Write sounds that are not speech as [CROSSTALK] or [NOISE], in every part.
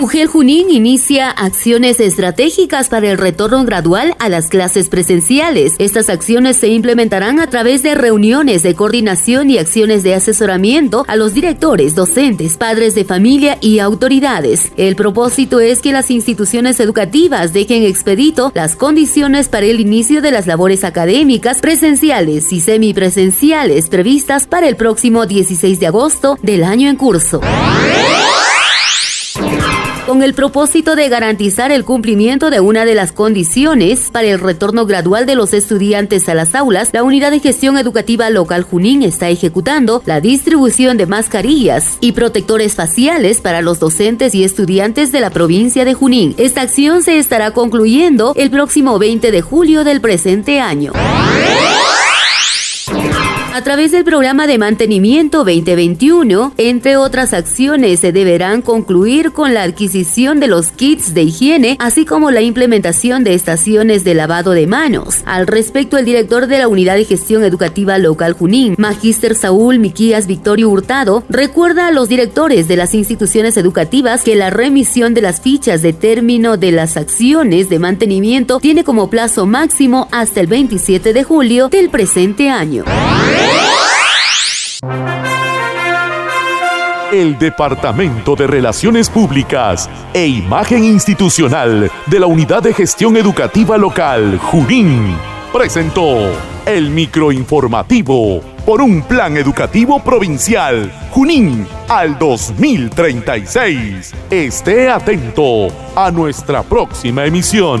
UGEL Junín inicia acciones estratégicas para el retorno gradual a las clases presenciales. Estas acciones se implementarán a través de reuniones de coordinación y acciones de asesoramiento a los directores, docentes, padres de familia y autoridades. El propósito es que las instituciones educativas dejen expedito las condiciones para el inicio de las labores académicas presenciales y semipresenciales previstas para el próximo 16 de agosto del año en curso. Con el propósito de garantizar el cumplimiento de una de las condiciones para el retorno gradual de los estudiantes a las aulas, la Unidad de Gestión Educativa Local Junín está ejecutando la distribución de mascarillas y protectores faciales para los docentes y estudiantes de la provincia de Junín. Esta acción se estará concluyendo el próximo 20 de julio del presente año. A través del programa de mantenimiento 2021, entre otras acciones, se deberán concluir con la adquisición de los kits de higiene, así como la implementación de estaciones de lavado de manos. Al respecto, el director de la Unidad de Gestión Educativa Local Junín, Magíster Saúl Miquías Victorio Hurtado, recuerda a los directores de las instituciones educativas que la remisión de las fichas de término de las acciones de mantenimiento tiene como plazo máximo hasta el 27 de julio del presente año. El Departamento de Relaciones Públicas e Imagen Institucional de la Unidad de Gestión Educativa Local, Junín, presentó el microinformativo por un plan educativo provincial, Junín, al 2036. Esté atento a nuestra próxima emisión.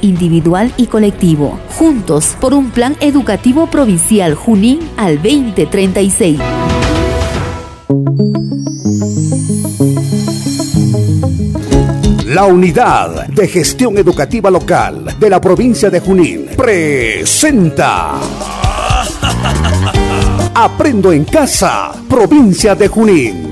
individual y colectivo, juntos por un plan educativo provincial Junín al 2036. La Unidad de Gestión Educativa Local de la provincia de Junín presenta [LAUGHS] Aprendo en Casa, provincia de Junín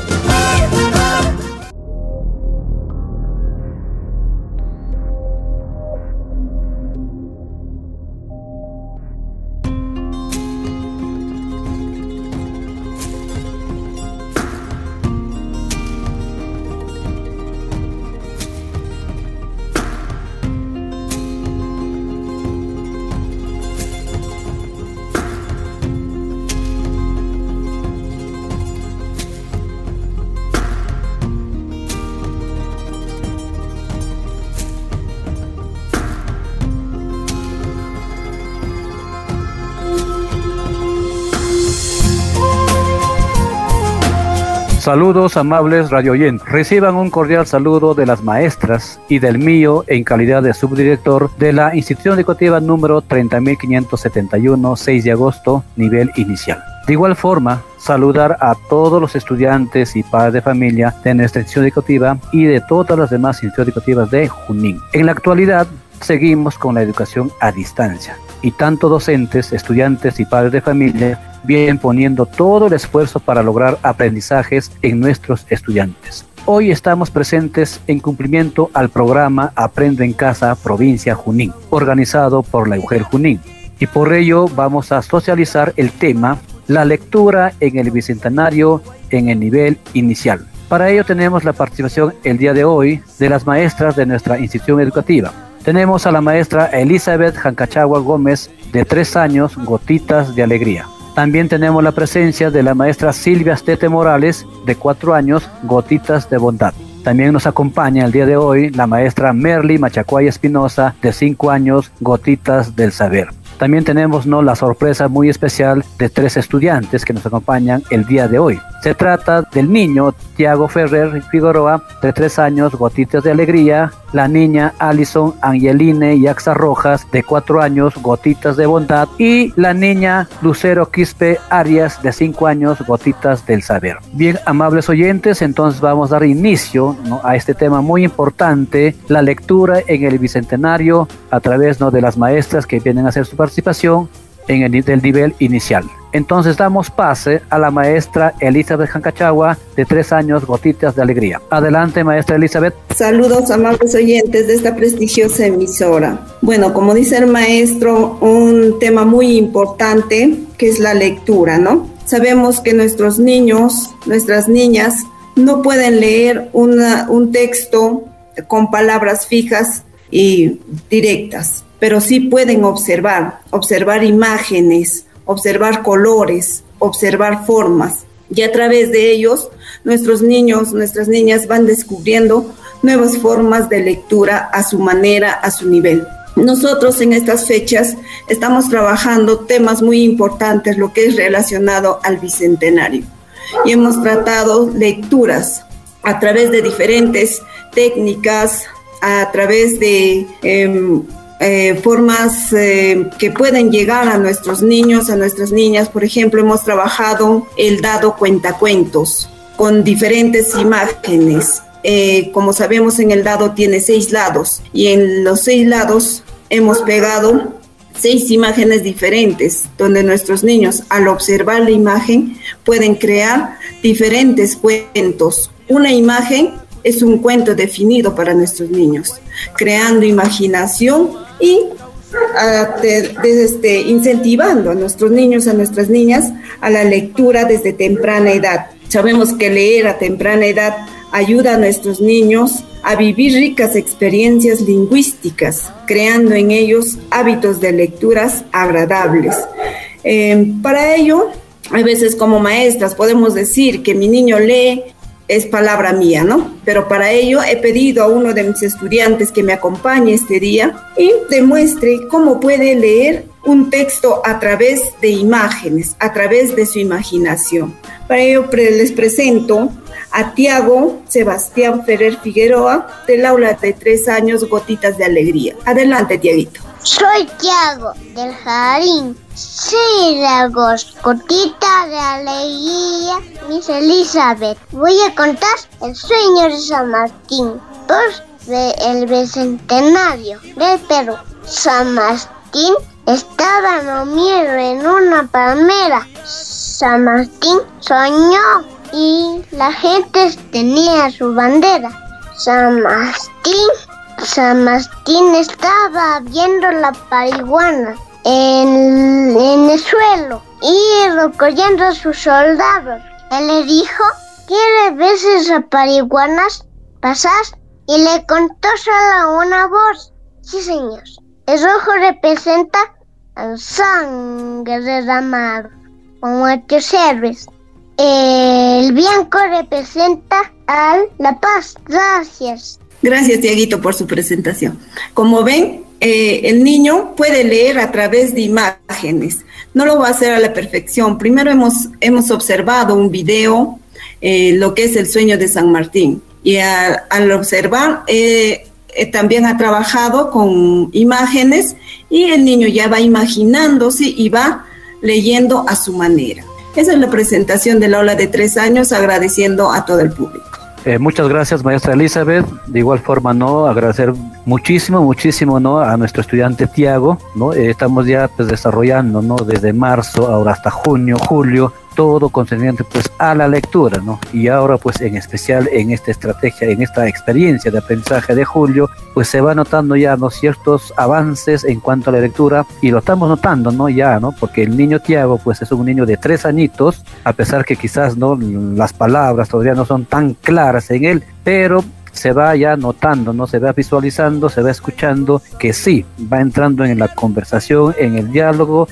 Saludos amables radio oyentes. Reciban un cordial saludo de las maestras y del mío en calidad de subdirector de la institución educativa número 30571, 6 de agosto, nivel inicial. De igual forma, saludar a todos los estudiantes y padres de familia de nuestra institución educativa y de todas las demás instituciones educativas de Junín. En la actualidad, seguimos con la educación a distancia y tanto docentes, estudiantes y padres de familia vienen poniendo todo el esfuerzo para lograr aprendizajes en nuestros estudiantes. Hoy estamos presentes en cumplimiento al programa Aprende en Casa Provincia Junín, organizado por la UGEL Junín. Y por ello vamos a socializar el tema la lectura en el Bicentenario en el nivel inicial. Para ello tenemos la participación el día de hoy de las maestras de nuestra institución educativa. Tenemos a la maestra Elizabeth Jancachagua Gómez, de tres años, Gotitas de Alegría. También tenemos la presencia de la maestra Silvia Stete Morales, de cuatro años, Gotitas de Bondad. También nos acompaña el día de hoy la maestra Merly Machacuay Espinosa, de cinco años, Gotitas del Saber. También tenemos ¿no? la sorpresa muy especial de tres estudiantes que nos acompañan el día de hoy. Se trata del niño Tiago Ferrer Figueroa, de tres años, Gotitas de Alegría, la niña Alison Angeline Yaxa Rojas, de cuatro años, Gotitas de Bondad, y la niña Lucero Quispe Arias, de cinco años, Gotitas del Saber. Bien, amables oyentes, entonces vamos a dar inicio a este tema muy importante, la lectura en el Bicentenario a través ¿no? de las maestras que vienen a hacer su participación en el, nivel inicial. Entonces damos pase a la maestra Elizabeth Jancachagua, de tres años, Gotitas de Alegría. Adelante, maestra Elizabeth. Saludos, amables oyentes de esta prestigiosa emisora. Bueno, como dice el maestro, un tema muy importante que es la lectura, ¿no? Sabemos que nuestros niños, nuestras niñas, no pueden leer un texto con palabras fijas y directas pero sí pueden observar, observar imágenes, observar colores, observar formas. Y a través de ellos, nuestros niños, nuestras niñas van descubriendo nuevas formas de lectura a su manera, a su nivel. Nosotros en estas fechas estamos trabajando temas muy importantes, lo que es relacionado al bicentenario. Y hemos tratado lecturas a través de diferentes técnicas, a través de em, eh, formas eh, que pueden llegar a nuestros niños, a nuestras niñas. Por ejemplo, hemos trabajado el dado cuentacuentos con diferentes imágenes. Eh, como sabemos, en el dado tiene seis lados y en los seis lados hemos pegado seis imágenes diferentes, donde nuestros niños, al observar la imagen, pueden crear diferentes cuentos. Una imagen es un cuento definido para nuestros niños, creando imaginación y desde, incentivando a nuestros niños, a nuestras niñas a la lectura desde temprana edad. Sabemos que leer a temprana edad ayuda a nuestros niños a vivir ricas experiencias lingüísticas, creando en ellos hábitos de lecturas agradables. Eh, para ello, a veces como maestras podemos decir que mi niño lee es palabra mía, ¿no? Pero para ello he pedido a uno de mis estudiantes que me acompañe este día y demuestre cómo puede leer un texto a través de imágenes, a través de su imaginación. Para ello les presento a Tiago Sebastián Ferrer Figueroa del aula de tres años Gotitas de Alegría. Adelante, Tiaguito. Soy Tiago del Jardín Sí, la gotita de alegría, Miss Elizabeth. Voy a contar el sueño de San Martín por el bicentenario del Perú. San Martín estaba dormido en una palmera. San Martín soñó y la gente tenía su bandera. San Martín, San Martín estaba viendo la parihuana en, el suelo y recogiendo a sus soldados. Él le dijo, ¿quieres ver esas pariguanas pasas? Y le contó solo una voz. Sí, señor. El rojo representa al sangre derramado, como tus héroes. El blanco representa a la paz. Gracias. Gracias, Tiaguito, por su presentación. Como ven, eh, el niño puede leer a través de imágenes. No lo va a hacer a la perfección. Primero hemos, hemos observado un video, eh, lo que es el sueño de San Martín. Y al observar, eh, también ha trabajado con imágenes y el niño ya va imaginándose y va leyendo a su manera. Esa es la presentación del aula de tres años, agradeciendo a todo el público. Muchas gracias, maestra Elizabeth. De igual forma, ¿no? Agradecer muchísimo, muchísimo, ¿no? A nuestro estudiante Tiago, ¿no? Eh, estamos ya pues, desarrollando, ¿no? Desde marzo, ahora hasta junio, julio, todo concerniente pues a la lectura, ¿no? Y ahora pues en especial en esta estrategia, en esta experiencia de aprendizaje de Julio, pues se va notando ya ¿no? ciertos avances en cuanto a la lectura y lo estamos notando, ¿no? Ya, ¿no? Porque el niño Tiago pues es un niño de tres añitos, a pesar que quizás, ¿no? Las palabras todavía no son tan claras en él, pero se va ya notando, ¿no? Se va visualizando, se va escuchando que sí, va entrando en la conversación, en el diálogo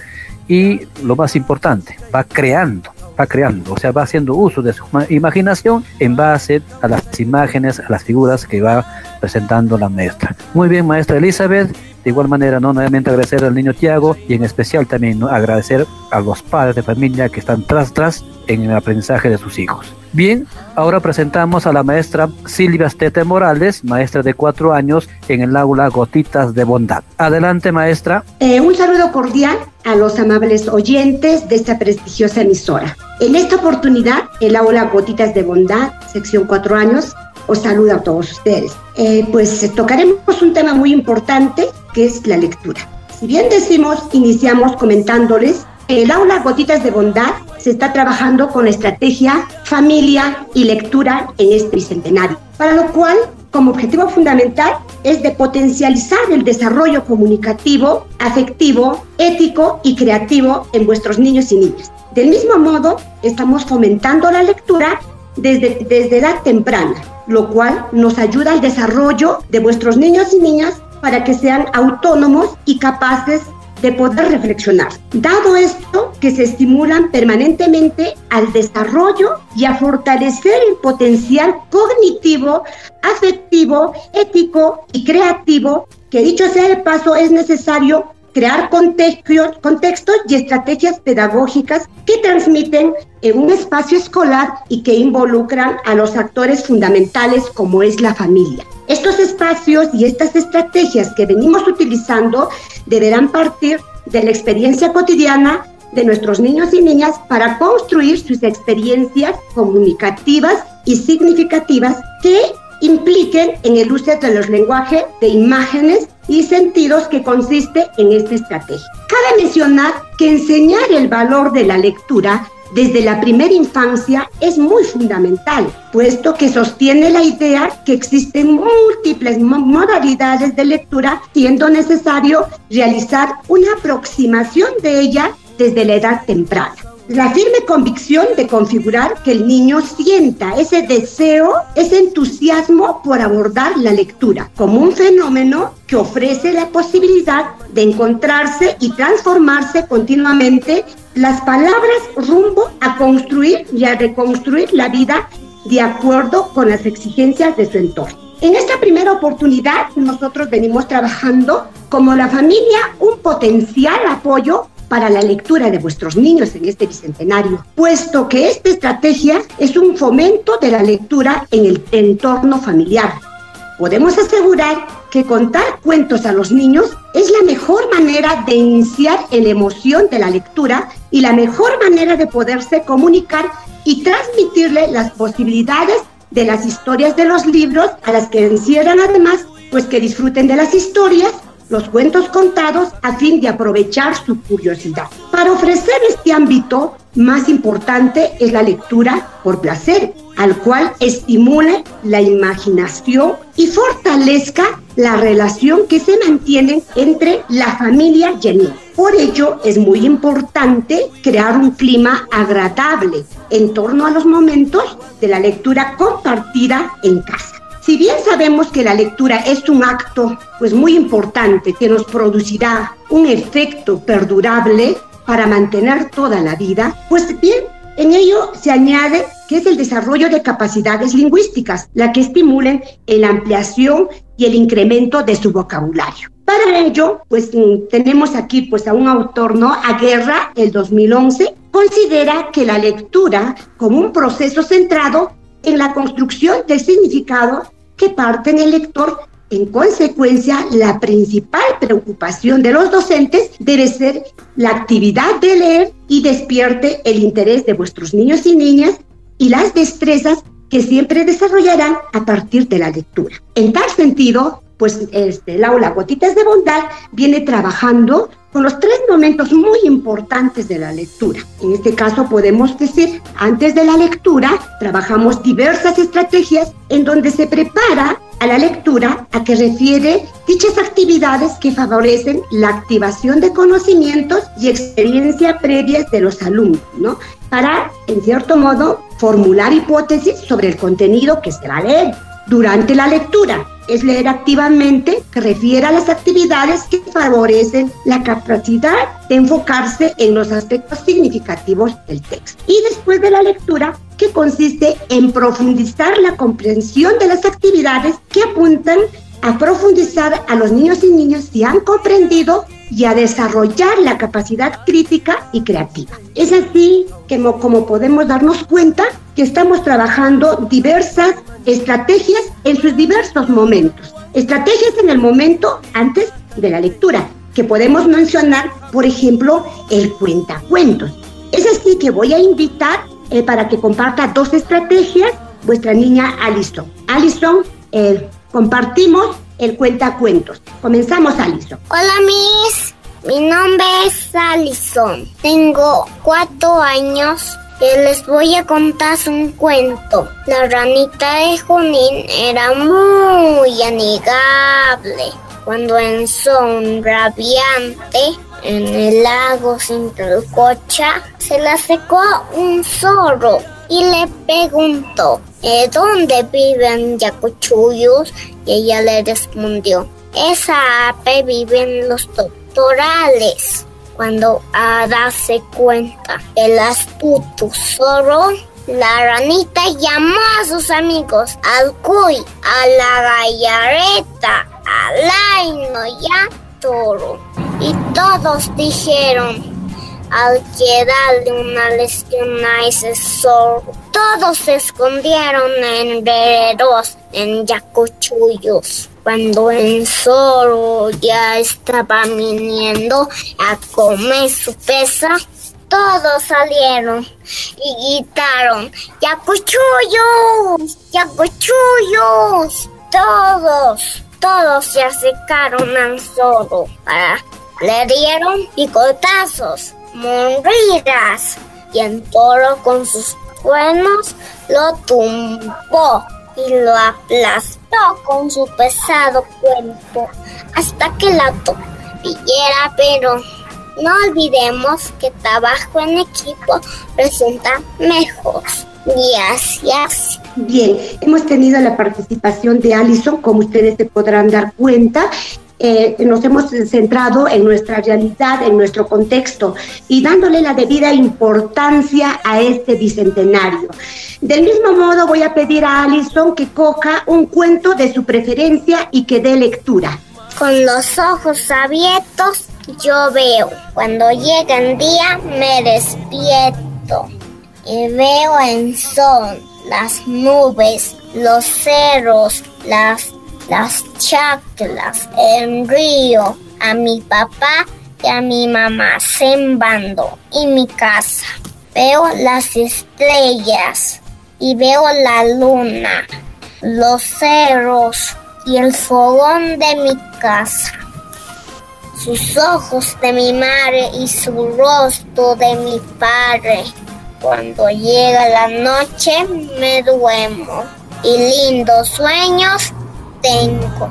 y lo más importante, va creando, va creando, o sea, va haciendo uso de su imaginación en base a las imágenes, a las figuras que va presentando la maestra. Muy bien, maestra Elizabeth, de igual manera, ¿no? nuevamente agradecer al niño Tiago y en especial también agradecer a los padres de familia que están tras tras en el aprendizaje de sus hijos. Bien, ahora presentamos a la maestra Silvia Estete Morales, maestra de cuatro años en el aula Gotitas de Bondad. Adelante, maestra. Eh, un saludo cordial a los amables oyentes de esta prestigiosa emisora. En esta oportunidad, el aula Gotitas de Bondad, sección cuatro años, os saluda a todos ustedes. Eh, pues tocaremos un tema muy importante que es la lectura. Si bien decimos, iniciamos comentándoles el aula Gotitas de Bondad se está trabajando con estrategia, familia y lectura en este bicentenario, para lo cual, como objetivo fundamental, es de potencializar el desarrollo comunicativo, afectivo, ético y creativo en vuestros niños y niñas. Del mismo modo, estamos fomentando la lectura desde, desde edad temprana, lo cual nos ayuda al desarrollo de vuestros niños y niñas para que sean autónomos y capaces de poder reflexionar. Dado esto, que se estimulan permanentemente al desarrollo y a fortalecer el potencial cognitivo, afectivo, ético y creativo, que dicho sea de paso es necesario crear contextos, y estrategias pedagógicas que transmiten en un espacio escolar y que involucran a los actores fundamentales como es la familia. Estos espacios y estas estrategias que venimos utilizando deberán partir de la experiencia cotidiana de nuestros niños y niñas para construir sus experiencias comunicativas y significativas que impliquen en el uso de los lenguajes de imágenes y sentidos que consiste en esta estrategia. Cabe mencionar que enseñar el valor de la lectura desde la primera infancia es muy fundamental, puesto que sostiene la idea que existen múltiples modalidades de lectura, siendo necesario realizar una aproximación de ella desde la edad temprana la firme convicción de configurar que el niño sienta ese deseo, ese entusiasmo por abordar la lectura como un fenómeno que ofrece la posibilidad de encontrarse y transformarse continuamente las palabras rumbo a construir y a reconstruir la vida de acuerdo con las exigencias de su entorno. En esta primera oportunidad nosotros venimos trabajando como la familia un potencial apoyo para la lectura de vuestros niños en este bicentenario, puesto que esta estrategia es un fomento de la lectura en el entorno familiar. Podemos asegurar que contar cuentos a los niños es la mejor manera de iniciar la emoción de la lectura y la mejor manera de poderse comunicar y transmitirle las posibilidades de las historias de los libros a las que encierran además pues que disfruten de las historias los cuentos contados a fin de aprovechar su curiosidad. Para ofrecer este ámbito, más importante es la lectura por placer, al cual estimule la imaginación y fortalezca la relación que se mantiene entre la familia y el. Por ello es muy importante crear un clima agradable en torno a los momentos de la lectura compartida en casa. Si bien sabemos que la lectura es un acto pues muy importante que nos producirá un efecto perdurable para mantener toda la vida, pues bien, en ello se añade que es el desarrollo de capacidades lingüísticas, la que estimulen la ampliación y el incremento de su vocabulario. Para ello, pues mm, tenemos aquí pues a un autor, ¿no? A el 2011, considera que la lectura como un proceso centrado en la construcción del significado que parte en el lector. En consecuencia, la principal preocupación de los docentes debe ser la actividad de leer y despierte el interés de vuestros niños y niñas y las destrezas que siempre desarrollarán a partir de la lectura. En tal sentido, pues este, el aula Gotitas de Bondad viene trabajando con los tres momentos muy importantes de la lectura. En este caso podemos decir, antes de la lectura, trabajamos diversas estrategias en donde se prepara a la lectura a que refiere dichas actividades que favorecen la activación de conocimientos y experiencia previas de los alumnos, ¿no? Para, en cierto modo, formular hipótesis sobre el contenido que se va a leer durante la lectura es leer activamente, que refiere a las actividades que favorecen la capacidad de enfocarse en los aspectos significativos del texto. Y después de la lectura, que consiste en profundizar la comprensión de las actividades que apuntan a profundizar a los niños y niñas si han comprendido y a desarrollar la capacidad crítica y creativa. Es así que como podemos darnos cuenta que estamos trabajando diversas estrategias en sus diversos momentos. Estrategias en el momento antes de la lectura, que podemos mencionar, por ejemplo, el cuentacuentos. Es así que voy a invitar eh, para que comparta dos estrategias vuestra niña Alison. Alison, eh, compartimos el cuentacuentos. Comenzamos, Alison. Hola, Miss. Mi nombre es Alison. Tengo cuatro años y les voy a contar un cuento. La ranita de Junín era muy amigable. Cuando en son rabiante en el lago sin cocha se le secó un zorro y le preguntó ¿Dónde viven yacuchuyos? Y ella le respondió Esa ave vive en los doctorales. Cuando a darse cuenta el astuto zorro, la ranita llamó a sus amigos, al cuy, a la gallareta, al aino y a toro. Y todos dijeron, al que darle una lesión a ese zorro, todos se escondieron en veredos, en yacuchullos. Cuando el zorro ya estaba viniendo a comer su pesa, todos salieron y gritaron, ¡Yacuchullos! ¡Yacuchullos! Todos, todos se acercaron al zorro para le dieron picotazos, morridas y el toro con sus cuernos lo tumbó y lo aplastó con su pesado cuerpo hasta que la topillera, pero no olvidemos que trabajo en equipo resulta mejor. Gracias. Bien, hemos tenido la participación de Alison, como ustedes se podrán dar cuenta, eh, nos hemos centrado en nuestra realidad, en nuestro contexto y dándole la debida importancia a este bicentenario. Del mismo modo voy a pedir a Alison que coja un cuento de su preferencia y que dé lectura. Con los ojos abiertos yo veo. Cuando llega el día me despierto y veo en sol las nubes, los cerros, las las chaclas, el río, a mi papá y a mi mamá sembando y mi casa. Veo las estrellas y veo la luna, los cerros y el fogón de mi casa. Sus ojos de mi madre y su rostro de mi padre. Cuando llega la noche me duermo y lindos sueños tengo.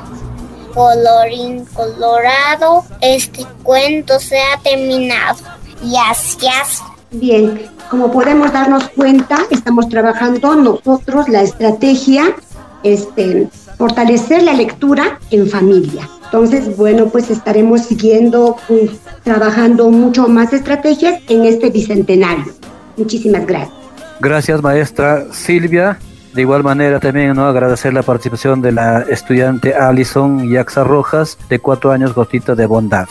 Colorín colorado, este cuento se ha terminado. Gracias. Bien, como podemos darnos cuenta, estamos trabajando nosotros la estrategia, este, fortalecer la lectura en familia. Entonces, bueno, pues estaremos siguiendo, mm, trabajando mucho más estrategias en este bicentenario. Muchísimas gracias. Gracias, maestra Silvia. De igual manera también ¿no? agradecer la participación de la estudiante Alison Yaxa Rojas de cuatro años Gotita de Bondad.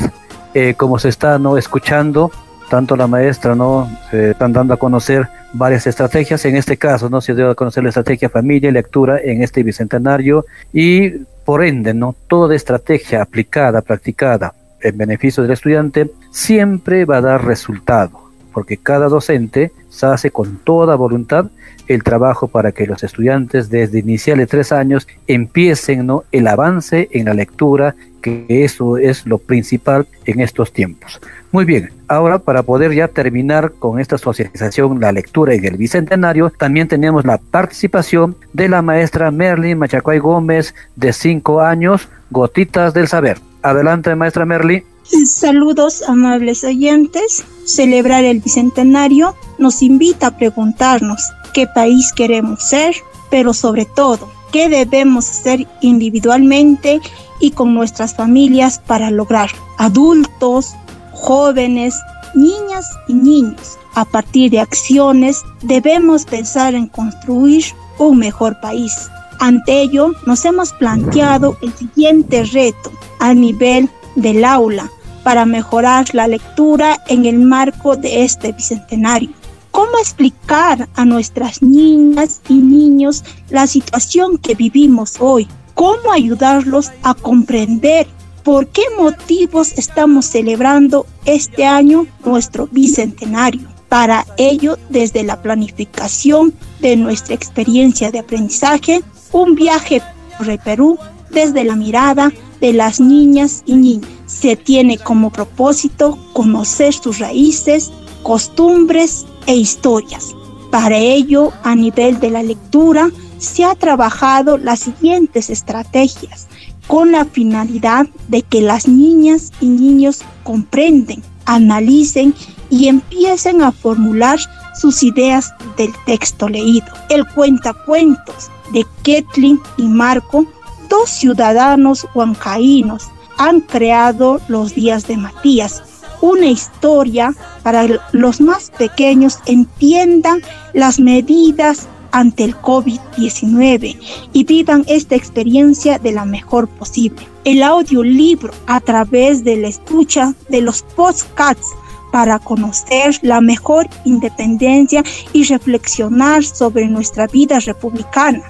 Eh, como se está ¿no? escuchando, tanto la maestra no se están dando a conocer varias estrategias, en este caso no se dio a conocer la estrategia familia y lectura en este bicentenario y por ende no toda estrategia aplicada, practicada en beneficio del estudiante siempre va a dar resultado porque cada docente se hace con toda voluntad el trabajo para que los estudiantes desde iniciales tres años empiecen ¿no? el avance en la lectura, que eso es lo principal en estos tiempos. Muy bien, ahora para poder ya terminar con esta socialización, la lectura en el Bicentenario, también tenemos la participación de la maestra Merlin Machacuay Gómez, de cinco años, Gotitas del Saber. Adelante, maestra Merlin. Saludos, amables oyentes. Celebrar el Bicentenario nos invita a preguntarnos qué país queremos ser, pero sobre todo, qué debemos hacer individualmente y con nuestras familias para lograr adultos, jóvenes, niñas y niños. A partir de acciones debemos pensar en construir un mejor país. Ante ello, nos hemos planteado el siguiente reto a nivel del aula para mejorar la lectura en el marco de este bicentenario. ¿Cómo explicar a nuestras niñas y niños la situación que vivimos hoy? ¿Cómo ayudarlos a comprender por qué motivos estamos celebrando este año nuestro bicentenario? Para ello, desde la planificación de nuestra experiencia de aprendizaje, un viaje por el Perú desde la mirada de las niñas y niños. Se tiene como propósito conocer sus raíces, costumbres e historias. Para ello, a nivel de la lectura, se ha trabajado las siguientes estrategias con la finalidad de que las niñas y niños comprenden, analicen y empiecen a formular sus ideas del texto leído. El cuentacuentos de Ketlin y Marco dos ciudadanos huancaínos han creado los días de Matías, una historia para los más pequeños entiendan las medidas ante el COVID-19 y vivan esta experiencia de la mejor posible. El audiolibro a través de la escucha de los podcasts para conocer la mejor independencia y reflexionar sobre nuestra vida republicana.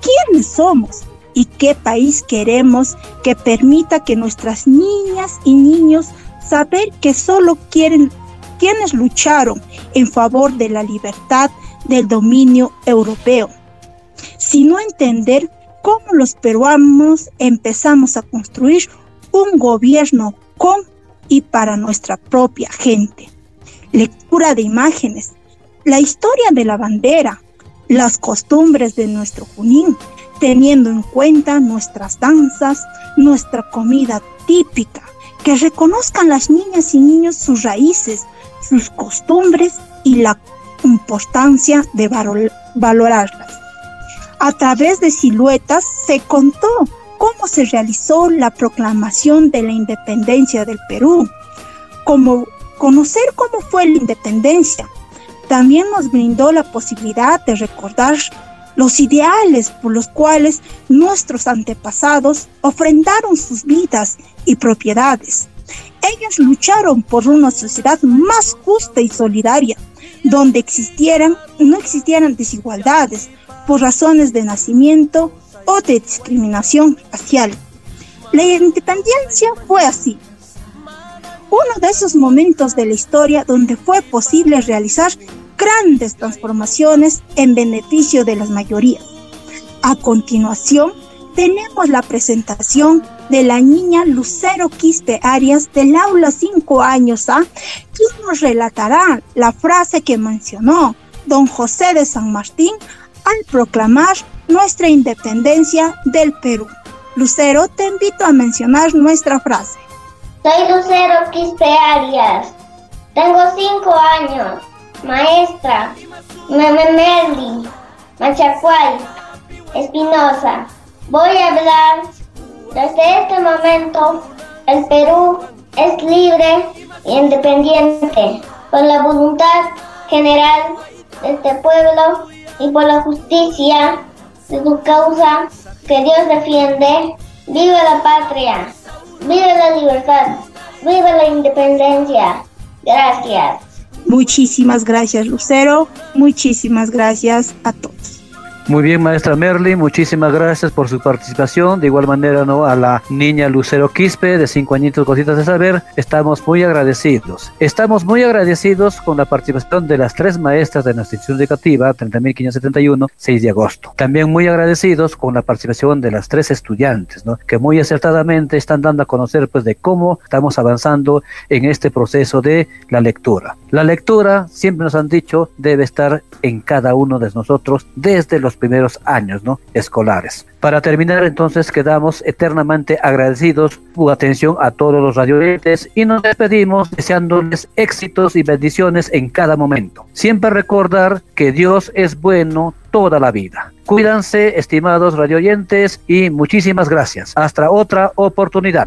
¿Quiénes somos? Y qué país queremos que permita que nuestras niñas y niños saber que solo quieren quienes lucharon en favor de la libertad del dominio europeo, sino entender cómo los peruanos empezamos a construir un gobierno con y para nuestra propia gente. Lectura de imágenes, la historia de la bandera, las costumbres de nuestro Junín, teniendo en cuenta nuestras danzas, nuestra comida típica, que reconozcan las niñas y niños sus raíces, sus costumbres y la importancia de valorarlas. A través de siluetas se contó cómo se realizó la proclamación de la independencia del Perú, como conocer cómo fue la independencia. También nos brindó la posibilidad de recordar los ideales por los cuales nuestros antepasados ofrendaron sus vidas y propiedades. Ellos lucharon por una sociedad más justa y solidaria, donde existieran, no existieran desigualdades por razones de nacimiento o de discriminación racial. La independencia fue así. Uno de esos momentos de la historia donde fue posible realizar grandes transformaciones en beneficio de las mayorías. A continuación, tenemos la presentación de la niña Lucero Quispe Arias del aula 5 años A, quien nos relatará la frase que mencionó don José de San Martín al proclamar nuestra independencia del Perú. Lucero, te invito a mencionar nuestra frase. Soy Lucero Quispe Arias. Tengo 5 años maestra, Merli, Machacuay, Espinosa. Voy a hablar desde este momento. El Perú es libre e independiente por la voluntad general de este pueblo y por la justicia de su causa que Dios defiende. Vive la patria, vive la libertad, vive la independencia. Gracias. Muchísimas gracias Lucero, muchísimas gracias a todos. Muy bien, maestra Merly, muchísimas gracias por su participación. De igual manera, ¿no? A la niña Lucero Quispe, de cinco añitos, cositas de saber, estamos muy agradecidos. Estamos muy agradecidos con la participación de las tres maestras de nuestra institución educativa, 30.571, 6 de agosto. También muy agradecidos con la participación de las tres estudiantes, ¿no? Que muy acertadamente están dando a conocer, pues, de cómo estamos avanzando en este proceso de la lectura. La lectura, siempre nos han dicho, debe estar en cada uno de nosotros desde los primeros años ¿no? escolares. Para terminar, entonces, quedamos eternamente agradecidos por atención a todos los radioyentes y nos despedimos deseándoles éxitos y bendiciones en cada momento. Siempre recordar que Dios es bueno toda la vida. Cuídense, estimados radioyentes, y muchísimas gracias. Hasta otra oportunidad.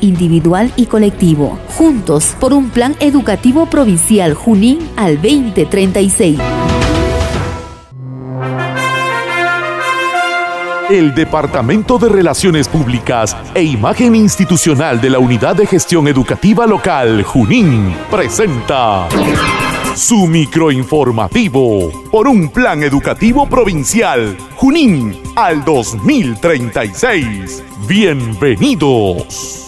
individual y colectivo, juntos por un plan educativo provincial Junín al 2036. El Departamento de Relaciones Públicas e Imagen Institucional de la Unidad de Gestión Educativa Local Junín presenta su microinformativo por un plan educativo provincial Junín al 2036. Bienvenidos.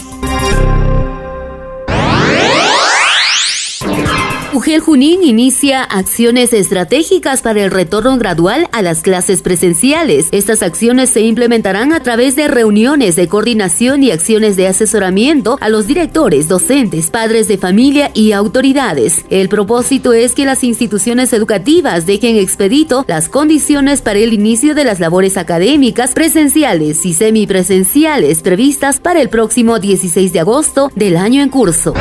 UGEL Junín inicia acciones estratégicas para el retorno gradual a las clases presenciales. Estas acciones se implementarán a través de reuniones de coordinación y acciones de asesoramiento a los directores, docentes, padres de familia y autoridades. El propósito es que las instituciones educativas dejen expedito las condiciones para el inicio de las labores académicas presenciales y semipresenciales previstas para el próximo 16 de agosto del año en curso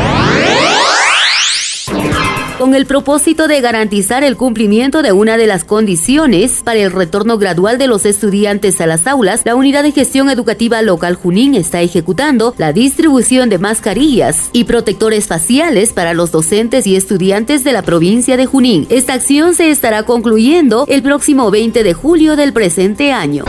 con el propósito de garantizar el cumplimiento de una de las condiciones para el retorno gradual de los estudiantes a las aulas, la Unidad de Gestión Educativa Local Junín está ejecutando la distribución de mascarillas y protectores faciales para los docentes y estudiantes de la provincia de Junín. Esta acción se estará concluyendo el próximo 20 de julio del presente año.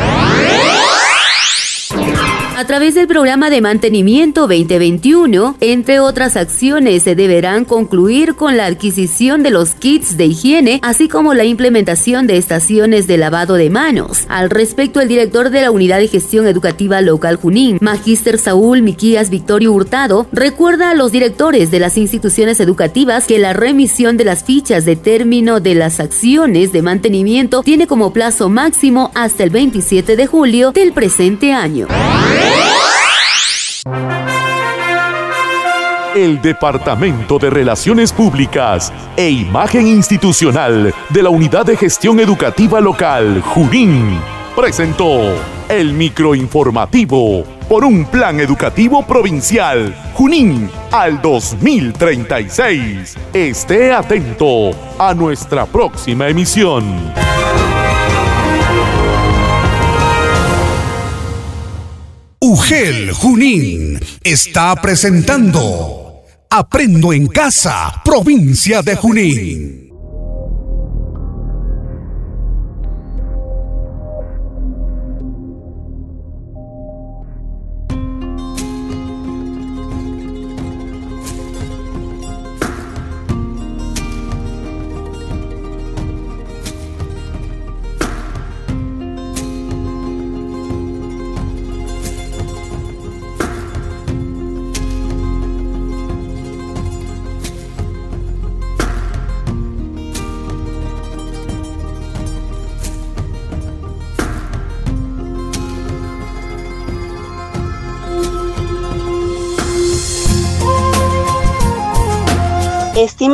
A través del programa de mantenimiento 2021, entre otras acciones, se deberán concluir con la adquisición de los kits de higiene, así como la implementación de estaciones de lavado de manos. Al respecto, el director de la Unidad de Gestión Educativa Local Junín, Magíster Saúl Miquías Victorio Hurtado, recuerda a los directores de las instituciones educativas que la remisión de las fichas de término de las acciones de mantenimiento tiene como plazo máximo hasta el 27 de julio del presente año. El Departamento de Relaciones Públicas e Imagen Institucional de la Unidad de Gestión Educativa Local Junín presentó el microinformativo por un plan educativo provincial Junín al 2036. Esté atento a nuestra próxima emisión. UGEL Junín está presentando Aprendo en Casa, provincia de Junín.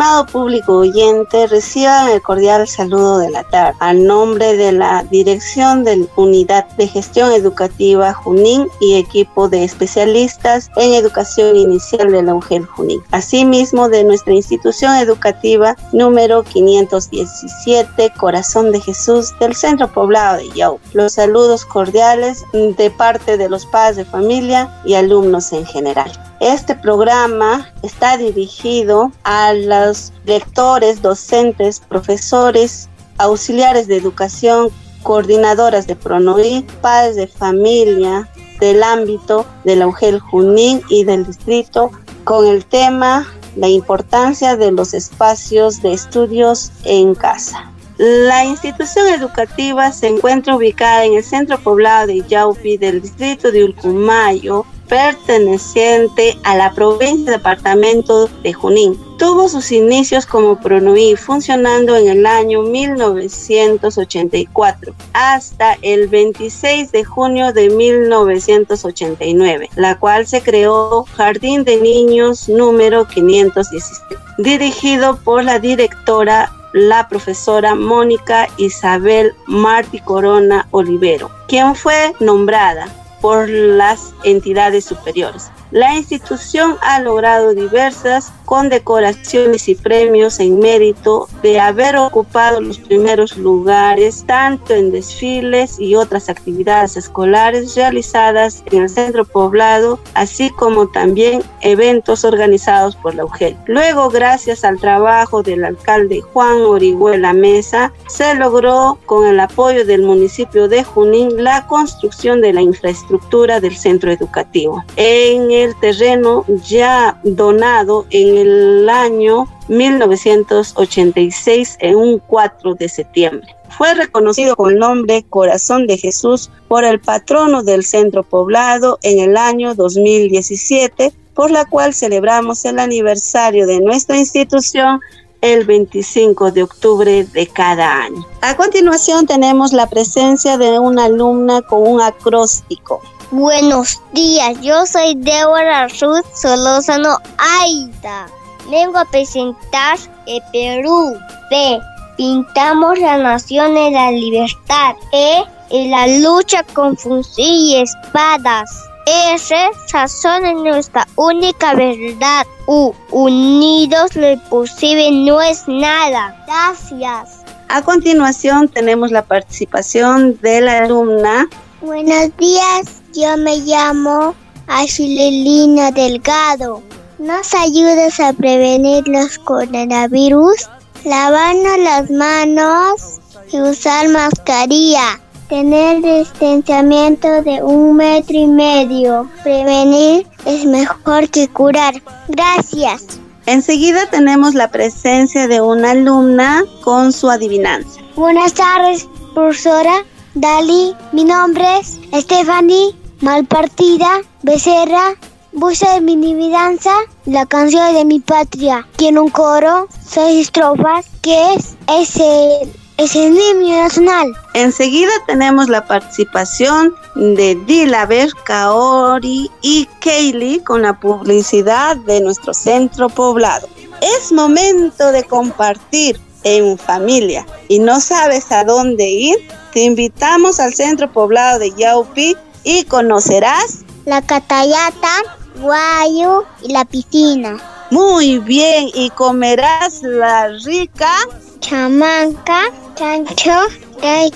Estimado público oyente, reciban el cordial saludo de la tarde al nombre de la Dirección de Unidad de Gestión Educativa Junín y equipo de especialistas en educación inicial de la UGEL Junín. Asimismo, de nuestra institución educativa número 517, Corazón de Jesús del Centro Poblado de Yau. Los saludos cordiales de parte de los padres de familia y alumnos en general. Este programa está dirigido a los lectores, docentes, profesores, auxiliares de educación, coordinadoras de PRONOI, padres de familia del ámbito de la UGEL Junín y del distrito con el tema la importancia de los espacios de estudios en casa. La institución educativa se encuentra ubicada en el centro poblado de Yaupi del distrito de Ulcumayo, perteneciente a la provincia departamento de Junín. Tuvo sus inicios como PRONUI funcionando en el año 1984 hasta el 26 de junio de 1989, la cual se creó Jardín de Niños número 517, dirigido por la directora la profesora Mónica Isabel Martí Corona Olivero, quien fue nombrada por las entidades superiores. La institución ha logrado diversas condecoraciones y premios en mérito de haber ocupado los primeros lugares tanto en desfiles y otras actividades escolares realizadas en el centro poblado, así como también eventos organizados por la UGEL. Luego, gracias al trabajo del alcalde Juan Orihuela Mesa, se logró con el apoyo del municipio de Junín la construcción de la infraestructura del centro educativo. En terreno ya donado en el año 1986 en un 4 de septiembre. Fue reconocido con el nombre Corazón de Jesús por el patrono del centro poblado en el año 2017, por la cual celebramos el aniversario de nuestra institución el 25 de octubre de cada año. A continuación tenemos la presencia de una alumna con un acróstico. Buenos días, yo soy Débora Ruth Solózano Aida. Vengo a presentar el Perú. B. Pintamos la nación en la libertad. E. En la lucha con fusil y espadas. S. Sazón es nuestra única verdad. U. Unidos lo imposible no es nada. Gracias. A continuación tenemos la participación de la alumna. Buenos días, yo me llamo Ashilelina Delgado. ¿Nos ayudas a prevenir los coronavirus? Lavarnos las manos y usar mascarilla. Tener distanciamiento de un metro y medio. Prevenir es mejor que curar. Gracias. Enseguida tenemos la presencia de una alumna con su adivinanza. Buenas tardes, profesora. Dali, mi nombre es Stephanie Malpartida, Becerra, Busa de mi danza, la canción de mi patria. Tiene un coro, seis estrofas, que es ese, ese himno nacional. Enseguida tenemos la participación de Dilaver, Kaori y Kaylee con la publicidad de nuestro centro poblado. Es momento de compartir en familia y no sabes a dónde ir, te invitamos al centro poblado de Yaupi y conocerás la catayata, guayo y la piscina. Muy bien, y comerás la rica chamanca, chancho,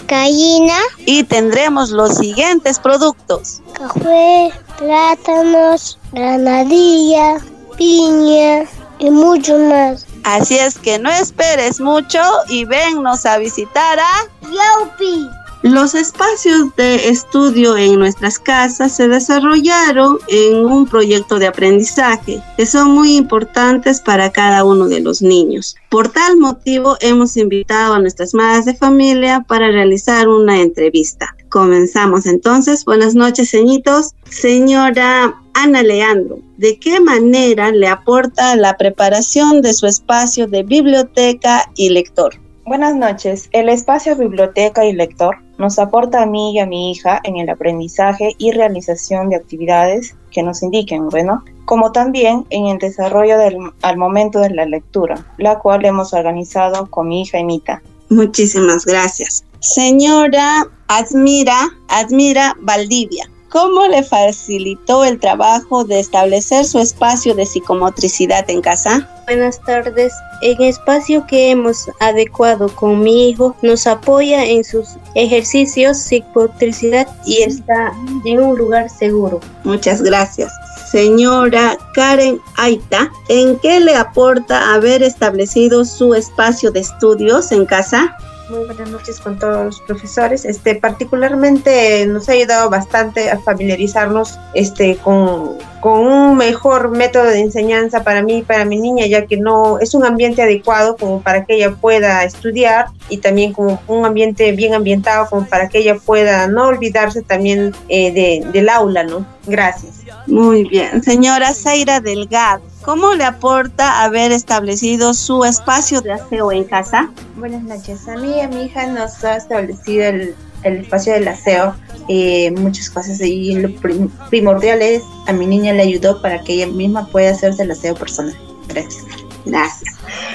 gallina. Y tendremos los siguientes productos. Café, plátanos, granadilla, piña y mucho más. Así es que no esperes mucho y vennos a visitar a Yaupi. Los espacios de estudio en nuestras casas se desarrollaron en un proyecto de aprendizaje que son muy importantes para cada uno de los niños. Por tal motivo hemos invitado a nuestras madres de familia para realizar una entrevista. Comenzamos entonces. Buenas noches, señitos. Señora Ana Leandro, ¿de qué manera le aporta la preparación de su espacio de biblioteca y lector? Buenas noches. El espacio biblioteca y lector nos aporta a mí y a mi hija en el aprendizaje y realización de actividades que nos indiquen, bueno, como también en el desarrollo del, al momento de la lectura, la cual hemos organizado con mi hija Emita. Muchísimas gracias. Señora Admira, Admira Valdivia, ¿cómo le facilitó el trabajo de establecer su espacio de psicomotricidad en casa? Buenas tardes. En espacio que hemos adecuado con mi hijo, nos apoya en sus ejercicios psicomotricidad y está en un lugar seguro. Muchas gracias. Señora Karen Aita, ¿en qué le aporta haber establecido su espacio de estudios en casa? Muy buenas noches con todos los profesores. Este, particularmente nos ha ayudado bastante a familiarizarnos este, con, con un mejor método de enseñanza para mí y para mi niña, ya que no es un ambiente adecuado como para que ella pueda estudiar y también como un ambiente bien ambientado como para que ella pueda no olvidarse también eh, de, del aula, ¿no? Gracias. Muy bien. Señora Zaira Delgado, ¿cómo le aporta haber establecido su espacio de aseo en casa? Buenas noches. A mí y a mi hija nos ha establecido el, el espacio del aseo, eh, muchas cosas y lo primordial es a mi niña le ayudó para que ella misma pueda hacerse el aseo personal. Gracias. Gracias.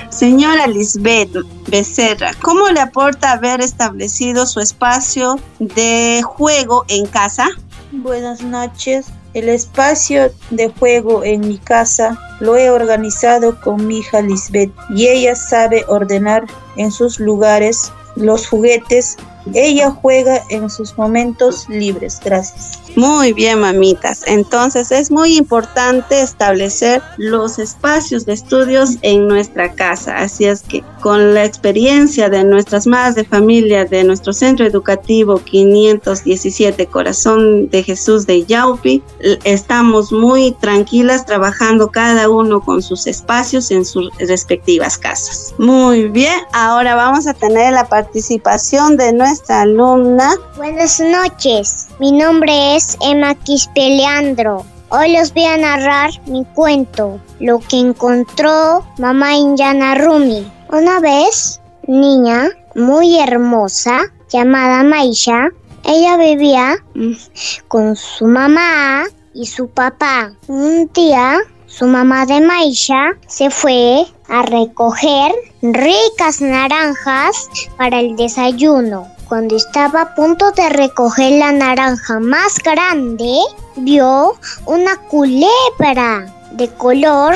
Señora Lisbeth Becerra, ¿cómo le aporta haber establecido su espacio de juego en casa? Buenas noches. El espacio de juego en mi casa lo he organizado con mi hija Lisbeth y ella sabe ordenar en sus lugares los juguetes. Ella juega en sus momentos libres. Gracias. Muy bien, mamitas. Entonces es muy importante establecer los espacios de estudios en nuestra casa. Así es que con la experiencia de nuestras madres de familia de nuestro centro educativo 517 Corazón de Jesús de Yaupi, estamos muy tranquilas trabajando cada uno con sus espacios en sus respectivas casas. Muy bien, ahora vamos a tener la participación de nuestra alumna. Buenas noches, mi nombre es Emma Quispeleandro. Hoy les voy a narrar mi cuento, lo que encontró mamá Inyana Rumi. Una vez, niña muy hermosa, llamada Maisha, ella vivía [LAUGHS] con su mamá y su papá. Un día, su mamá de Maisha se fue a recoger ricas naranjas para el desayuno. Cuando estaba a punto de recoger la naranja más grande, vio una culebra de color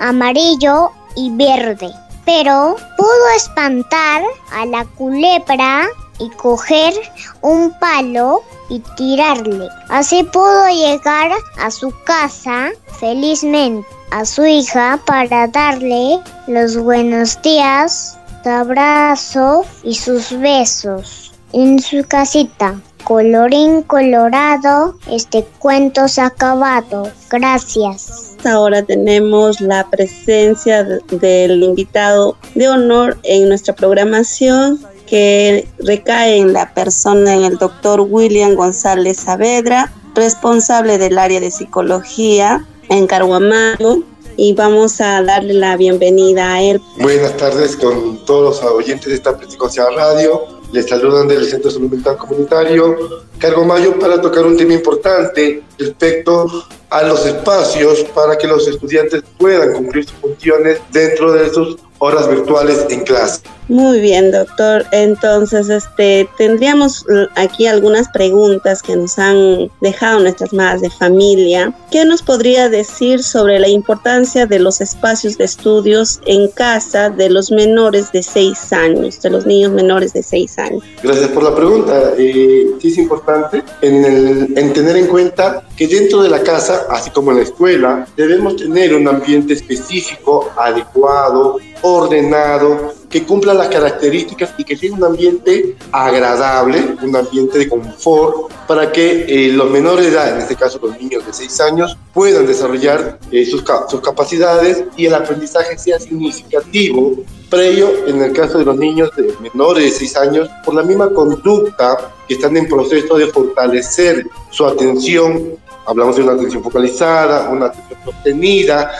amarillo y verde. Pero pudo espantar a la culebra y coger un palo y tirarle. Así pudo llegar a su casa felizmente a su hija para darle los buenos días, su abrazo y sus besos en su casita. Colorín colorado, este cuento se ha acabado. Gracias. Ahora tenemos la presencia del invitado de honor en nuestra programación que recae en la persona, en el doctor William González Saavedra, responsable del área de psicología en Carhuamago, y vamos a darle la bienvenida a él. Buenas tardes con todos los oyentes de esta prestigiosa radio. Les saludan del Centro de Salud Mental Comunitario. Cargo Mayo para tocar un tema importante respecto a los espacios para que los estudiantes puedan cumplir sus funciones dentro de sus horas virtuales en clase. Muy bien, doctor. Entonces, este, tendríamos aquí algunas preguntas que nos han dejado nuestras madres de familia. ¿Qué nos podría decir sobre la importancia de los espacios de estudios en casa de los menores de 6 años, de los niños menores de 6 años? Gracias por la pregunta. Eh, sí es importante en, en tener en cuenta que dentro de la casa, así como en la escuela, debemos tener un ambiente específico, adecuado, ordenado, que cumpla las características y que sea un ambiente agradable, un ambiente de confort, para que eh, los menores de edad, en este caso los niños de 6 años, puedan desarrollar eh, sus, sus capacidades y el aprendizaje sea significativo, previo en el caso de los niños de menores de 6 años, por la misma conducta que están en proceso de fortalecer su atención, hablamos de una atención focalizada, una atención sostenida,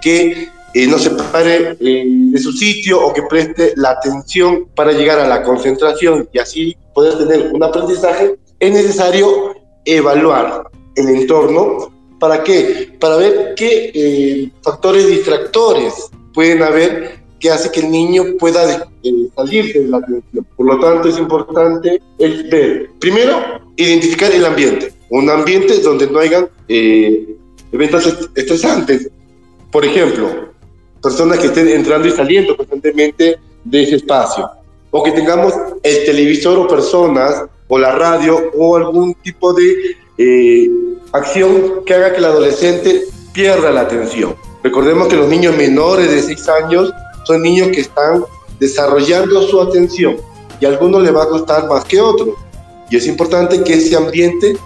que eh, no se pare eh, de su sitio o que preste la atención para llegar a la concentración y así poder tener un aprendizaje, es necesario evaluar el entorno. ¿Para qué? Para ver qué eh, factores distractores pueden haber que hace que el niño pueda salirse de la atención. Por lo tanto, es importante el ver, primero, identificar el ambiente. Un ambiente donde no hayan eventos estresantes. Por ejemplo, personas que estén entrando y saliendo constantemente de ese espacio. O que tengamos el televisor o personas, o la radio, o algún tipo de eh, acción que haga que el adolescente pierda la atención. Recordemos que los niños menores de 6 años son niños que están desarrollando su atención y a algunos les va a costar más que otros. Y es importante que ese ambiente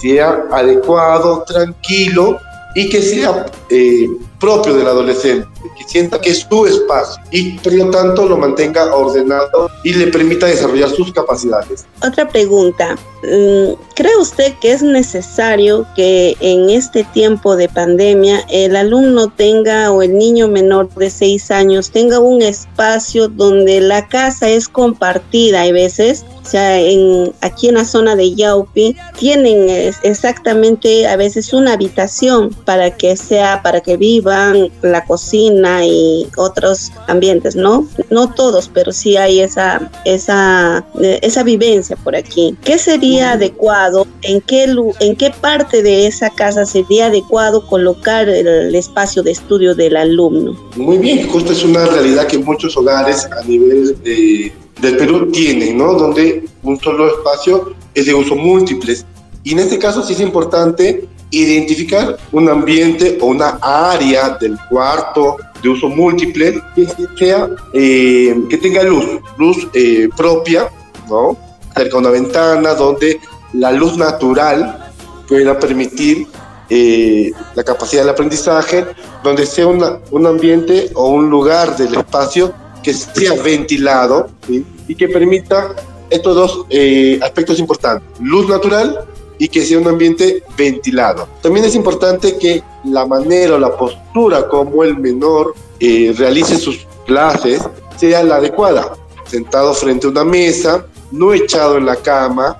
sea adecuado, tranquilo y que sea eh, propio del adolescente, que sienta que es su espacio y por lo tanto lo mantenga ordenado y le permita desarrollar sus capacidades. Otra pregunta, mm, ¿cree usted que es necesario que en este tiempo de pandemia el alumno tenga o el niño menor de seis años tenga un espacio donde la casa es compartida? Hay veces o sea, en, aquí en la zona de Yaupi tienen exactamente a veces una habitación para que sea, para que vivan la cocina y otros ambientes, ¿no? No todos, pero sí hay esa, esa, esa vivencia por aquí. ¿Qué sería adecuado? ¿En qué, ¿En qué parte de esa casa sería adecuado colocar el espacio de estudio del alumno? Muy bien, justo es una realidad que muchos hogares a nivel de del Perú tienen, ¿no? Donde un solo espacio es de uso múltiples. Y en este caso sí es importante identificar un ambiente o una área del cuarto de uso múltiple que sea eh, que tenga luz, luz eh, propia, ¿no? Cerca de una ventana donde la luz natural pueda permitir eh, la capacidad del aprendizaje, donde sea un ambiente o un lugar del espacio que sea ventilado y que permita estos dos eh, aspectos importantes, luz natural y que sea un ambiente ventilado. También es importante que la manera o la postura como el menor eh, realice sus clases sea la adecuada, sentado frente a una mesa, no echado en la cama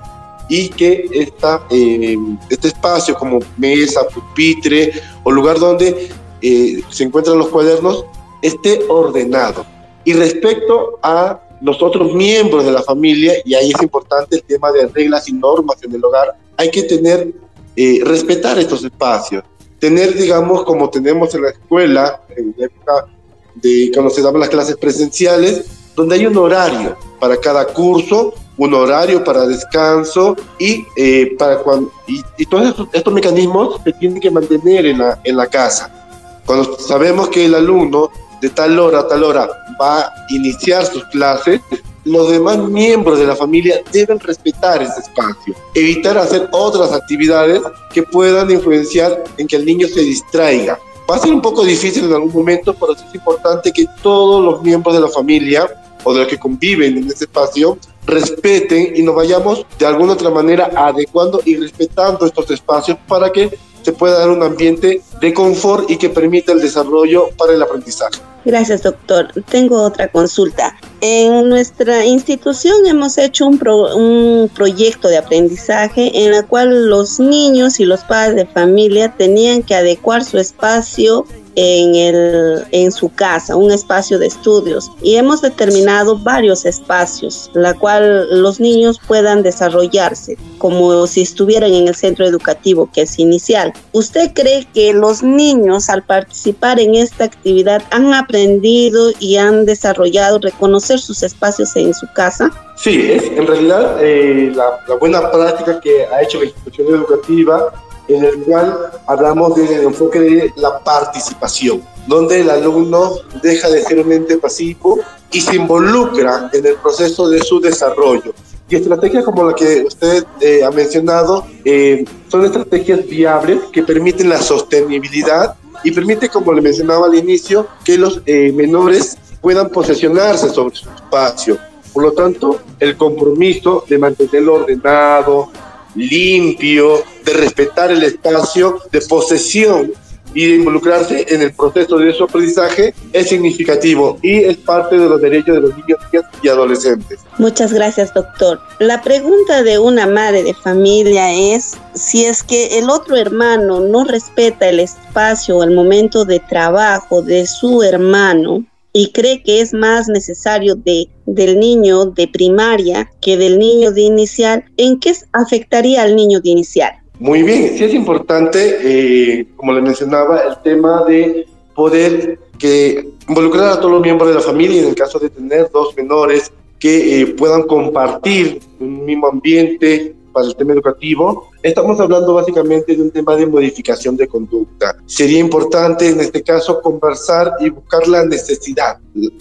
y que esta, eh, este espacio como mesa, pupitre o lugar donde se encuentran los cuadernos esté ordenado. Y respecto a los otros miembros de la familia, y ahí es importante el tema de reglas y normas en el hogar, hay que tener, eh, respetar estos espacios, tener, digamos, como tenemos en la escuela, en la época de cuando se daban las clases presenciales, donde hay un horario para cada curso, un horario para descanso y, eh, para cuando, y, todos estos, estos, mecanismos se tienen que mantener en la, en la casa. Cuando sabemos que el alumno de tal hora a tal hora va a iniciar sus clases, los demás miembros de la familia deben respetar ese espacio, evitar hacer otras actividades que puedan influenciar en que el niño se distraiga. Va a ser un poco difícil en algún momento, pero es importante que todos los miembros de la familia o de los que conviven en ese espacio respeten y nos vayamos de alguna otra manera adecuando y respetando estos espacios para que se pueda dar un ambiente de confort y que permita el desarrollo para el aprendizaje. Gracias, doctor. Tengo otra consulta. En nuestra institución hemos hecho un, un proyecto de aprendizaje en el cual los niños y los padres de familia tenían que adecuar su espacio en, el, en su casa, un espacio de estudios. Y hemos determinado varios espacios, la cual los niños puedan desarrollarse como si estuvieran en el centro educativo que es inicial. ¿Usted cree que los niños al participar en esta actividad han aprendido y han desarrollado reconocer sus espacios en su casa? Sí, es en realidad eh, la, la buena práctica que ha hecho la institución educativa en el cual hablamos del enfoque de la participación, donde el alumno deja de ser un ente pasivo y se involucra en el proceso de su desarrollo. Y estrategias como la que usted eh, ha mencionado eh, son estrategias viables que permiten la sostenibilidad y permite, como le mencionaba al inicio, que los eh, menores puedan posesionarse sobre su espacio. Por lo tanto, el compromiso de mantenerlo ordenado, limpio, de respetar el espacio, de posesión y involucrarse en el proceso de su aprendizaje es significativo y es parte de los derechos de los niños y adolescentes. Muchas gracias, doctor. La pregunta de una madre de familia es si es que el otro hermano no respeta el espacio o el momento de trabajo de su hermano, y cree que es más necesario de, del niño de primaria que del niño de inicial, ¿en qué afectaría al niño de inicial? Muy bien, sí es importante, eh, como le mencionaba, el tema de poder que involucrar a todos los miembros de la familia, en el caso de tener dos menores que eh, puedan compartir un mismo ambiente, para el tema educativo, estamos hablando básicamente de un tema de modificación de conducta. Sería importante en este caso conversar y buscar la necesidad.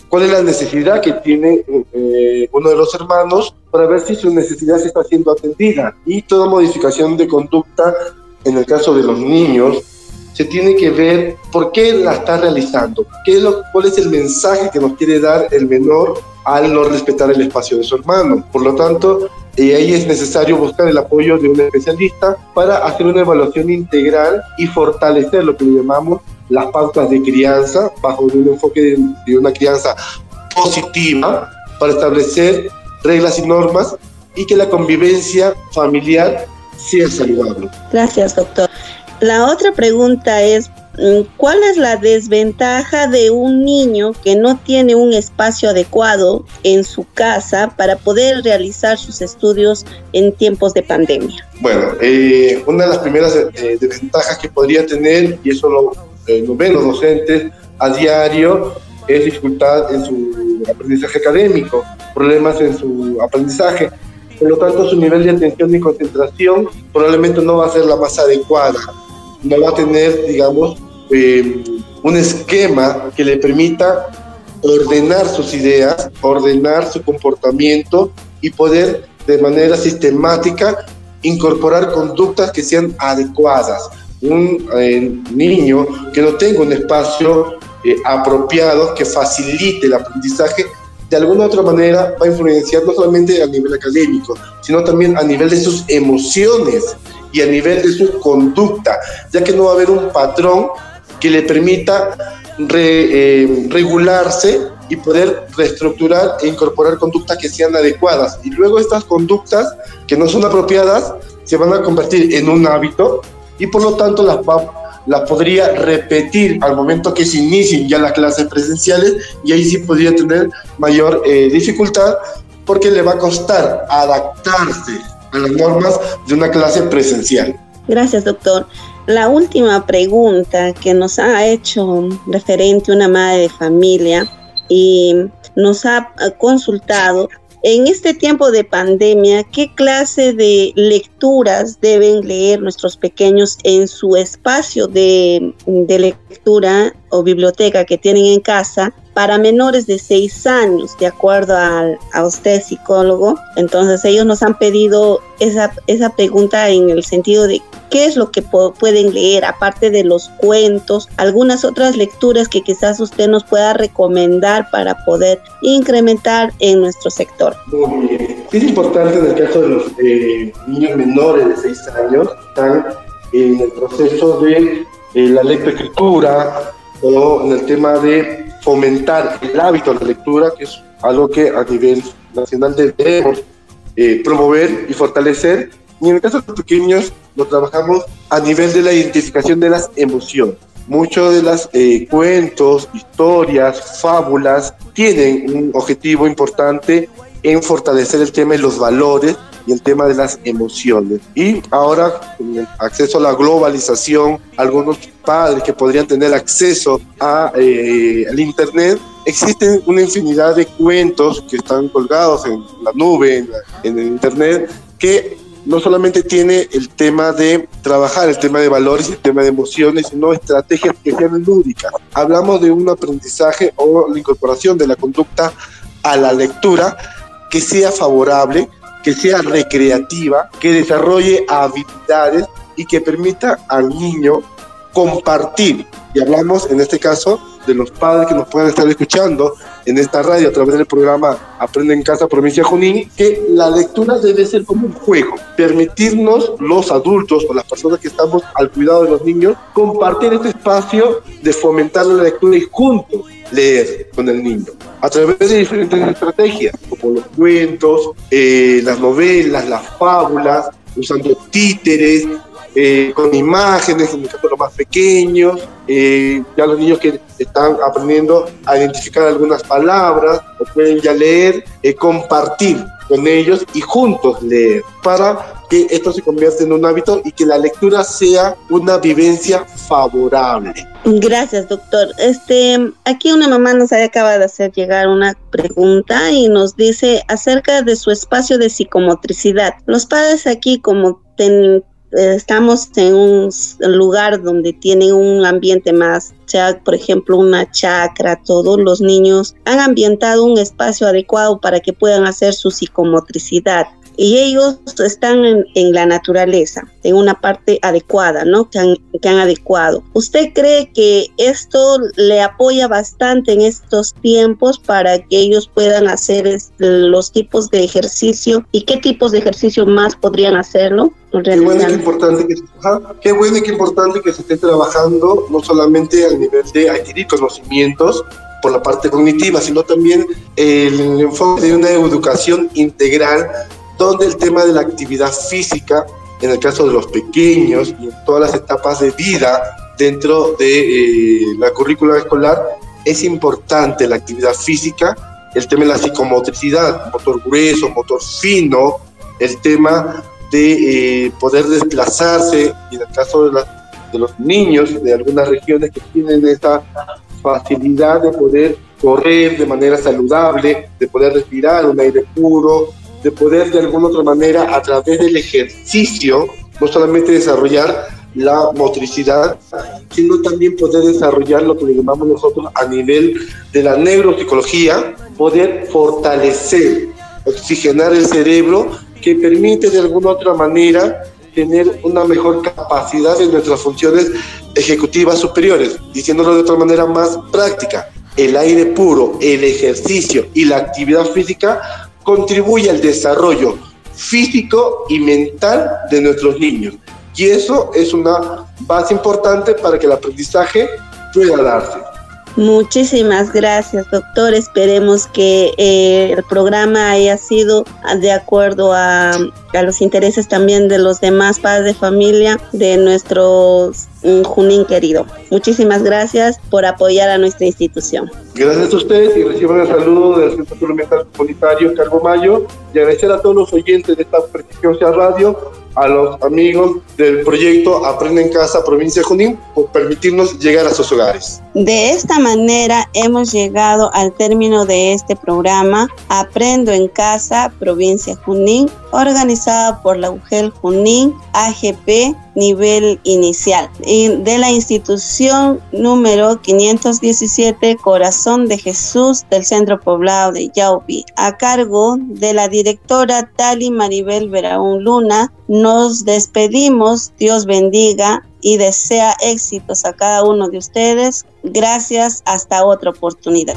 ¿Cuál es la necesidad que tiene eh, uno de los hermanos para ver si su necesidad se está siendo atendida? Y toda modificación de conducta, en el caso de los niños, se tiene que ver por qué la está realizando, qué es lo, cuál es el mensaje que nos quiere dar el menor al no respetar el espacio de su hermano. Por lo tanto, y ahí es necesario buscar el apoyo de un especialista para hacer una evaluación integral y fortalecer lo que llamamos las pautas de crianza bajo un enfoque de, una crianza positiva para establecer reglas y normas y que la convivencia familiar sea saludable. Gracias, doctor. La otra pregunta es, ¿Cuál es la desventaja de un niño que no tiene un espacio adecuado en su casa para poder realizar sus estudios en tiempos de pandemia? Bueno, eh, una de las primeras eh, desventajas que podría tener, y eso lo, eh, lo ven los docentes a diario, es dificultad en su aprendizaje académico, problemas en su aprendizaje. Por lo tanto, su nivel de atención y concentración probablemente no va a ser la más adecuada. No va a tener, digamos, eh, un esquema que le permita ordenar sus ideas, ordenar su comportamiento y poder de manera sistemática incorporar conductas que sean adecuadas. Un eh, niño que no tenga un espacio eh, apropiado que facilite el aprendizaje, de alguna u otra manera va a influenciar no solamente a nivel académico, sino también a nivel de sus emociones y a nivel de su conducta, ya que no va a haber un patrón que le permita eh, regularse y poder reestructurar e incorporar conductas que sean adecuadas. Y luego estas conductas que no son apropiadas se van a convertir en un hábito y por lo tanto las, las podría repetir al momento que se inicien ya las clases presenciales y ahí sí podría tener mayor eh, dificultad porque le va a costar adaptarse a las normas de una clase presencial. Gracias, doctor. La última pregunta que nos ha hecho referente una madre de familia y nos ha consultado en este tiempo de pandemia, ¿qué clase de lecturas deben leer nuestros pequeños en su espacio de, de lectura o biblioteca que tienen en casa para menores de 6 años, de acuerdo a usted psicólogo. Entonces ellos nos han pedido esa, esa pregunta en el sentido de qué es lo que pueden leer, aparte de los cuentos, algunas otras lecturas que quizás usted nos pueda recomendar para poder incrementar en nuestro sector. Muy bien. Es importante en el caso de los eh, niños menores de 6 años, están en el proceso de eh, la lectoescritura o en el tema de fomentar el hábito de la lectura, que es algo que a nivel nacional debemos eh, promover y fortalecer. Y en el caso de los pequeños, lo trabajamos a nivel de la identificación de las emociones. Muchos de los eh, cuentos, historias, fábulas tienen un objetivo importante en fortalecer el tema de los valores y el tema de las emociones. Y ahora, con el acceso a la globalización, algunos padres que podrían tener acceso a, eh, al Internet, existen una infinidad de cuentos que están colgados en la nube, en, el Internet, que no solamente tiene el tema de trabajar el tema de valores el tema de emociones, sino estrategias que sean lúdicas. Hablamos de un aprendizaje o la incorporación de la conducta a la lectura que sea favorable, que sea recreativa, que desarrolle habilidades y que permita al niño compartir. Y hablamos en este caso de los padres que nos puedan estar escuchando en esta radio a través del programa Aprende en Casa Provincia Junín, que la lectura debe ser como un juego, permitirnos los adultos o las personas que estamos al cuidado de los niños compartir este espacio de fomentar la lectura y juntos leer con el niño. A través de diferentes estrategias, como los cuentos, eh, las novelas, las fábulas, usando títeres, eh, con imágenes, los más pequeños, eh, ya los niños que están aprendiendo a identificar algunas palabras o pueden ya leer, compartir con ellos y juntos leer para que esto se convierta en un hábito y que la lectura sea una vivencia favorable. Gracias, doctor. Este, aquí una mamá nos acaba de hacer llegar una pregunta y nos dice acerca de su espacio de psicomotricidad. Los padres aquí como estamos en un lugar donde tienen un ambiente más, sea por ejemplo una chacra, todos los niños han ambientado un espacio adecuado para que puedan hacer su psicomotricidad y ellos están en, la naturaleza, en una parte adecuada, ¿no? Que han, que han adecuado. ¿Usted cree que esto le apoya bastante en estos tiempos para que ellos puedan hacer los tipos de ejercicio y qué tipos de ejercicio más podrían hacerlo? Qué bueno, y qué importante que, qué bueno y qué importante que se esté trabajando no solamente a nivel de adquirir conocimientos, por la parte cognitiva, sino también el enfoque de una educación integral donde el tema de la actividad física, en el caso de los pequeños y en todas las etapas de vida dentro de eh, la currícula escolar, es importante la actividad física, el tema de la psicomotricidad, motor grueso, motor fino, el tema de eh, poder desplazarse, y en el caso de, de los niños de algunas regiones que tienen esta facilidad de poder correr de manera saludable, de poder respirar un aire puro, de poder de alguna otra manera a través del ejercicio no solamente desarrollar la motricidad, sino también poder desarrollar lo que le llamamos nosotros a nivel de la neuropsicología, poder fortalecer, oxigenar el cerebro, que permite de alguna otra manera tener una mejor capacidad en nuestras funciones ejecutivas superiores, diciéndolo de otra manera más práctica. El aire puro, el ejercicio y la actividad física contribuye al desarrollo físico y mental de nuestros niños. Y eso es una base importante para que el aprendizaje pueda darse. Muchísimas gracias, doctor. Esperemos que eh, el programa haya sido de acuerdo a, a, los intereses también de los demás padres de familia de nuestro mm, Junín querido. Muchísimas gracias por apoyar a nuestra institución. Gracias a ustedes y reciban el saludo del Centro Comunitario Comunitario Cargo Mayo y agradecer a todos los oyentes de esta prestigiosa radio a los amigos del proyecto Aprende en Casa Provincia Junín por permitirnos llegar a sus hogares. De esta manera hemos llegado al término de este programa Aprendo en Casa Provincia Junín, organizada por la UGEL Junín AGP nivel inicial. De la institución número 517 Corazón de Jesús del Centro Poblado de Yaupi. A cargo de la directora Tali Maribel Veraún Luna nos despedimos. Dios bendiga y desea éxitos a cada uno de ustedes. Gracias hasta otra oportunidad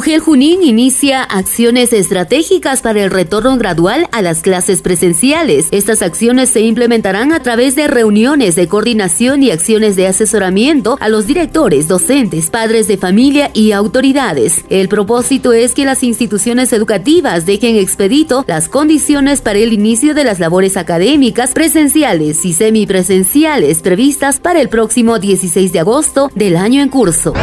UGEL Junín inicia acciones estratégicas para el retorno gradual a las clases presenciales. Estas acciones se implementarán a través de reuniones de coordinación y acciones de asesoramiento a los directores, docentes, padres de familia y autoridades. El propósito es que las instituciones educativas dejen expedito las condiciones para el inicio de las labores académicas presenciales y semipresenciales previstas para el próximo 16 de agosto del año en curso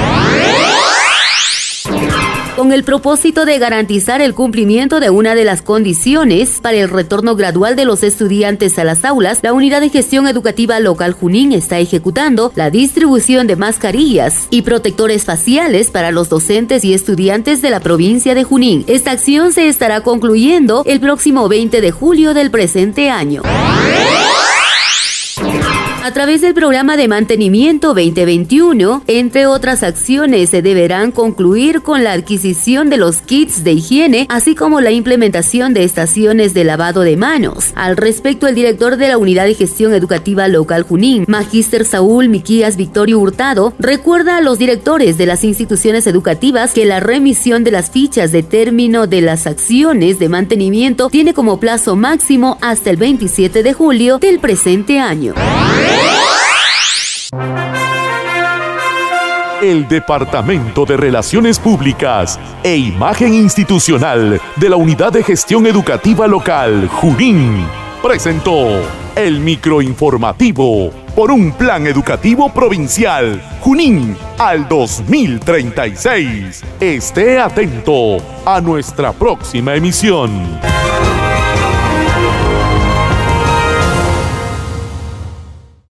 con el propósito de garantizar el cumplimiento de una de las condiciones para el retorno gradual de los estudiantes a las aulas, la Unidad de Gestión Educativa Local Junín está ejecutando la distribución de mascarillas y protectores faciales para los docentes y estudiantes de la provincia de Junín. Esta acción se estará concluyendo el próximo 20 de julio del presente año. A través del programa de mantenimiento 2021, entre otras acciones, se deberán concluir con la adquisición de los kits de higiene, así como la implementación de estaciones de lavado de manos. Al respecto, el director de la Unidad de Gestión Educativa Local Junín, Magíster Saúl Miquías Victorio Hurtado, recuerda a los directores de las instituciones educativas que la remisión de las fichas de término de las acciones de mantenimiento tiene como plazo máximo hasta el 27 de julio del presente año. El Departamento de Relaciones Públicas e Imagen Institucional de la Unidad de Gestión Educativa Local, Junín, presentó el microinformativo por un plan educativo provincial, Junín, al 2036. Esté atento a nuestra próxima emisión.